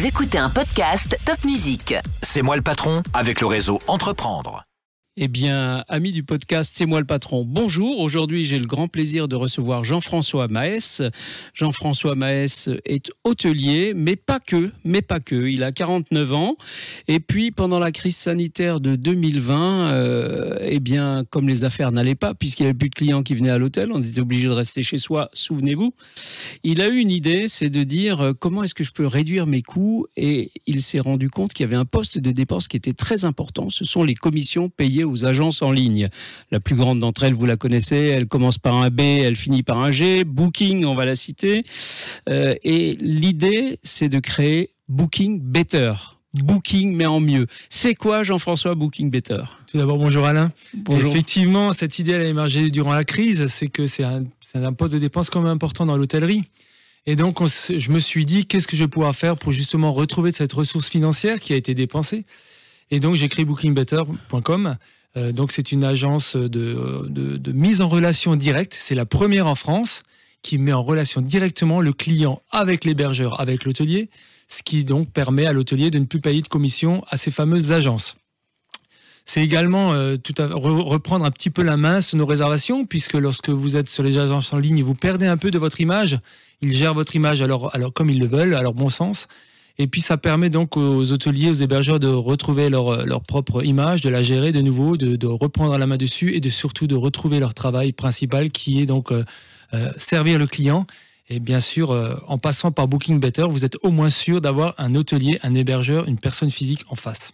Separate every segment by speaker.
Speaker 1: Vous écoutez un podcast Top Music.
Speaker 2: C'est moi le patron avec le réseau Entreprendre.
Speaker 3: Eh bien, amis du podcast, c'est moi le patron. Bonjour. Aujourd'hui, j'ai le grand plaisir de recevoir Jean-François Maès. Jean-François Maès est hôtelier, mais pas que, mais pas que. Il a 49 ans. Et puis, pendant la crise sanitaire de 2020, euh, eh bien, comme les affaires n'allaient pas, puisqu'il n'y avait plus de clients qui venaient à l'hôtel, on était obligé de rester chez soi, souvenez-vous. Il a eu une idée, c'est de dire euh, comment est-ce que je peux réduire mes coûts? Et il s'est rendu compte qu'il y avait un poste de dépense qui était très important. Ce sont les commissions payées agences en ligne. La plus grande d'entre elles, vous la connaissez, elle commence par un B, elle finit par un G. Booking, on va la citer. Euh, et l'idée, c'est de créer Booking Better. Booking, mais en mieux. C'est quoi, Jean-François, Booking Better?
Speaker 4: Tout d'abord, bonjour Alain.
Speaker 3: Bonjour.
Speaker 4: Effectivement, cette idée elle a émergé durant la crise. C'est que c'est un, poste de dépense quand même important dans l'hôtellerie. Et donc, on je me suis dit, qu'est-ce que je vais pouvoir faire pour justement retrouver cette ressource financière qui a été dépensée? Et donc, j'ai créé bookingbetter.com. Euh, donc, c'est une agence de, de- mise en relation directe. C'est la première en France qui met en relation directement le client avec l'hébergeur, avec l'hôtelier, ce qui donc permet à l'hôtelier de ne plus payer de commission à ces fameuses agences. C'est également euh, tout à, re- reprendre un petit peu la main sur nos réservations, puisque lorsque vous êtes sur les agences en ligne, vous perdez un peu de votre image. Ils gèrent votre image alors, alors comme ils le veulent, à leur bon sens. Et puis ça permet donc aux hôteliers, aux hébergeurs de retrouver leur, propre image, de la gérer de nouveau, de, de reprendre la main dessus et de surtout de retrouver leur travail principal qui est donc euh, euh, servir le client. Et bien sûr, euh, en passant par Booking Better, vous êtes au moins sûr d'avoir un hôtelier, un hébergeur, une personne physique en face.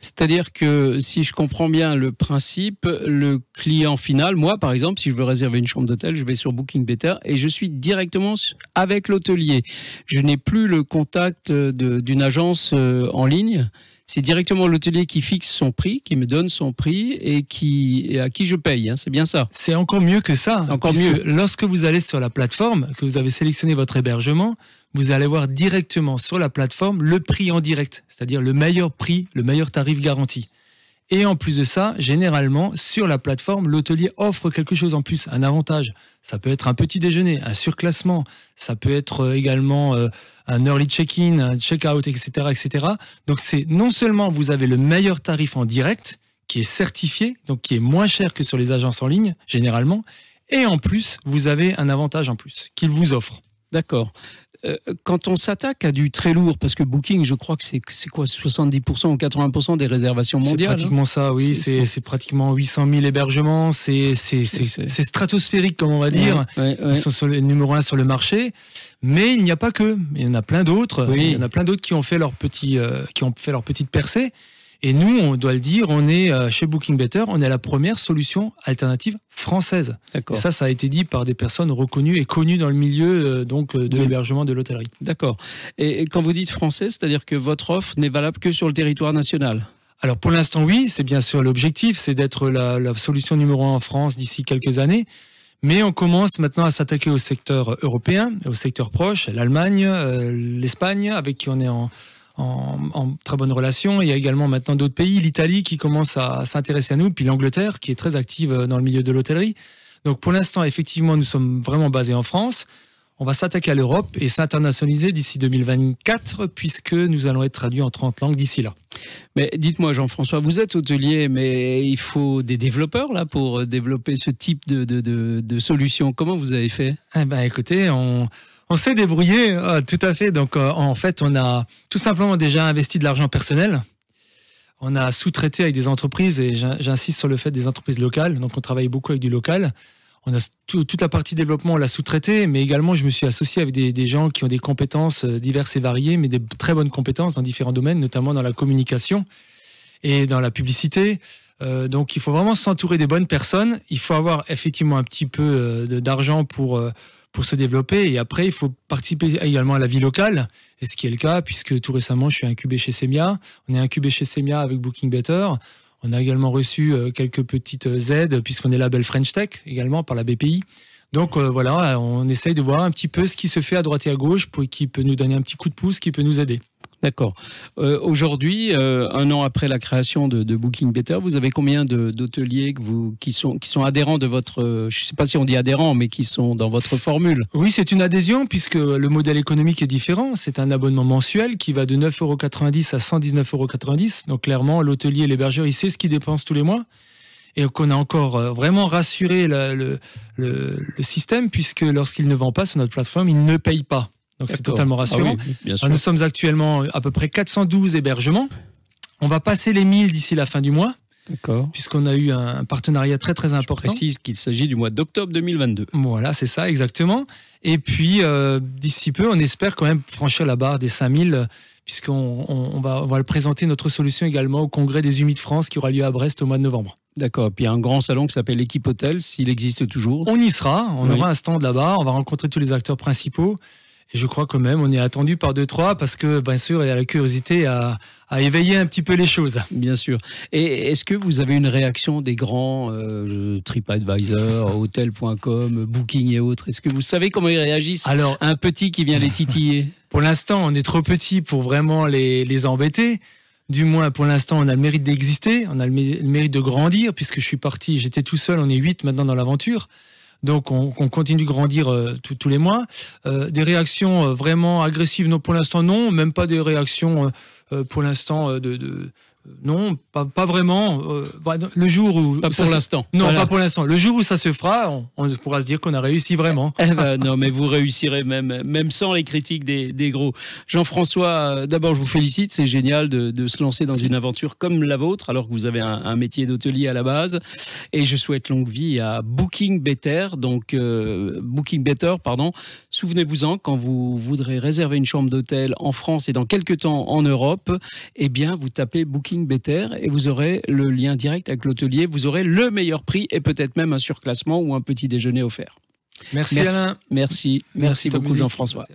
Speaker 3: C'est-à-dire que si je comprends bien le principe, le client final, moi par exemple, si je veux réserver une chambre d'hôtel, je vais sur Booking Better et je suis directement avec l'hôtelier. Je n'ai plus le contact de- d'une agence euh, en ligne. C'est directement l'hôtelier qui fixe son prix, qui me donne son prix et, qui, et à qui je paye. hein. C'est bien ça.
Speaker 4: C'est encore mieux que ça.
Speaker 3: Encore mieux.
Speaker 4: Lorsque vous allez sur la plateforme, que vous avez sélectionné votre hébergement, vous allez voir directement sur la plateforme le prix en direct, c'est-à-dire le meilleur prix, le meilleur tarif garanti. Et en plus de ça, généralement, sur la plateforme, l'hôtelier offre quelque chose en plus, un avantage. Ça peut être un petit déjeuner, un surclassement, ça peut être euh, également euh, un early check-in, un check-out, etc., etc. Donc c'est non seulement vous avez le meilleur tarif en direct, qui est certifié, donc qui est moins cher que sur les agences en ligne, généralement, et en plus, vous avez un avantage en plus qu'il vous offre.
Speaker 3: D'accord. Euh, quand on s'attaque à du très lourd, parce que Booking, je crois que c'est c'est quoi 70% ou 80% des réservations
Speaker 4: C'est
Speaker 3: mondiales. hein
Speaker 4: pratiquement ça, oui.
Speaker 3: C'est-
Speaker 4: C'est
Speaker 3: c'est-
Speaker 4: c'est pratiquement 800 000 hébergements. C'est c'est- c'est-
Speaker 3: C'est-
Speaker 4: c'est stratosphérique, comme on va dire.
Speaker 3: Ouais, ouais, ouais.
Speaker 4: Ils sont sur le numéro un sur le marché. Mais il n'y a pas que. Il y en a plein d'autres.
Speaker 3: Oui.
Speaker 4: Il y en a plein d'autres qui ont fait leur petit, euh, qui ont fait leur petite percée. Et nous, on doit le dire, on est euh, chez Booking Better, on est la première solution alternative française. Et
Speaker 3: D'accord.
Speaker 4: ça, ça a été dit par des personnes reconnues et connues dans le milieu euh, donc euh, de
Speaker 3: Oui.
Speaker 4: l'hébergement de l'hôtellerie.
Speaker 3: D'accord. Et, et quand vous dites français, c'est-à-dire que votre offre n'est valable que sur le territoire national?
Speaker 4: Alors pour l'instant, oui, c'est bien sûr l'objectif, c'est d'être la, la solution numéro un en France d'ici quelques années. Mais on commence maintenant à s'attaquer au secteur européen, au secteur proche, l'Allemagne, euh, l'Espagne, avec qui on est en, en, en très bonne relation. Il y a également maintenant d'autres pays, l'Italie qui commence à s'intéresser à nous, puis l'Angleterre qui est très active euh, dans le milieu de l'hôtellerie. Donc pour l'instant, effectivement, nous sommes vraiment basés en France. On va s'attaquer à l'Europe et s'internationaliser d'ici 2024, puisque nous allons être traduits en 30 langues d'ici là.
Speaker 3: Mais dites-moi, Jean-François, vous êtes hôtelier, mais il faut des développeurs là pour euh, développer ce type de, de, de, de solution. Comment vous avez fait?
Speaker 4: Eh ben, écoutez, on, on s'est débrouillé, euh, tout à fait. Donc, euh, en fait, on a tout simplement déjà investi de l'argent personnel. On a sous-traité avec des entreprises, et j'in- j'insiste sur le fait des entreprises locales. Donc, on travaille beaucoup avec du local. On a tout- toute la partie développement, on l'a sous-traité, mais également, je me suis associé avec des, gens qui ont des compétences euh, diverses et variées, mais des très bonnes compétences dans différents domaines, notamment dans la communication et dans la publicité. Donc, il faut vraiment s'entourer des bonnes personnes. Il faut avoir effectivement un petit peu d'argent pour pour se développer. Et après, il faut participer également à la vie locale, et ce qui est le cas, puisque tout récemment, je suis incubé chez Semia. On est incubé chez Semia avec Booking Better. On a également reçu euh, quelques petites aides, puisqu'on est label French Tech également par la BPI. Donc euh, voilà, on essaye de voir un petit peu ce qui se fait à droite et à gauche, pour qui peut nous donner un petit coup de pouce, qui peut nous aider.
Speaker 3: D'accord. Euh, aujourd'hui, euh, un an après la création de, Booking Better, vous avez combien d'hôteliers qui sont, qui sont adhérents de votre, euh, je ne sais pas si on dit adhérents, mais qui sont dans votre formule?
Speaker 4: Oui, c'est une adhésion puisque le modèle économique est différent. C'est un abonnement mensuel qui va de 9,90 euros à 119,90 euros. Donc clairement, l'hôtelier, l'hébergeur, il sait ce qu'il dépense tous les mois. Et qu'on a encore vraiment rassuré le, le système puisque lorsqu'il ne vend pas sur notre plateforme, il ne paye pas. Donc c'est totalement ah rassurant. nous sommes actuellement à peu près 412 hébergements. On va passer les 1000 d'ici la fin du mois. Puisqu'on a eu un partenariat très très important.
Speaker 3: Je précise qu'il s'agit du mois d'octobre 2022.
Speaker 4: Voilà, c'est ça, exactement. Et puis, euh, d'ici peu, on espère quand même franchir la barre des 5000, puisqu'on on, va, on va présenter notre solution également au congrès des Humides France qui aura lieu à Brest au mois de novembre.
Speaker 3: D'accord. Puis il y a un grand salon qui s'appelle l'équipe Hôtel, s'il existe toujours.
Speaker 4: On y sera, on aura un stand là-bas, on va rencontrer tous les acteurs principaux. Et je crois quand même, on est attendu par deux, trois, parce que, bien sûr, il y a la curiosité à, éveiller un petit peu les choses.
Speaker 3: Bien sûr. Et est-ce que vous avez une réaction des grands euh, TripAdvisor, Hotel.com, Booking et autres? Est-ce que vous savez comment ils réagissent? Alors, un petit qui vient les titiller
Speaker 4: Pour l'instant, on est trop petit pour vraiment les, les embêter. Du moins, pour l'instant, on a le mérite d'exister, on a le mérite de grandir, puisque je suis parti, j'étais tout seul, on est huit maintenant dans l'aventure. Donc on, continue de grandir euh, tous les mois. Euh, des réactions euh, vraiment agressives, non, pour l'instant non, même pas des réactions pour l'instant de non, pas, vraiment. Euh, bah, le jour où.
Speaker 3: Pas pour l'instant.
Speaker 4: Non, pas pour l'instant. Le jour où ça se fera, on, pourra se dire qu'on a réussi vraiment.
Speaker 3: Eh ben, non, mais vous réussirez même, même sans les critiques des, gros. Jean-François, euh, d'abord, je vous félicite. C'est génial de, se lancer dans une aventure comme la vôtre, alors que vous avez un, métier d'hôtelier à la base. Et je souhaite longue vie à Booking Better. Donc, euh, Booking Better, pardon. Souvenez-vous-en, quand vous voudrez réserver une chambre d'hôtel en France et dans quelques temps en Europe, eh bien, vous tapez Booking Better et vous aurez le lien direct avec l'hôtelier. Vous aurez le meilleur prix et peut-être même un surclassement ou un petit déjeuner offert.
Speaker 4: Merci, Alain.
Speaker 3: Merci, merci, beaucoup Jean-François.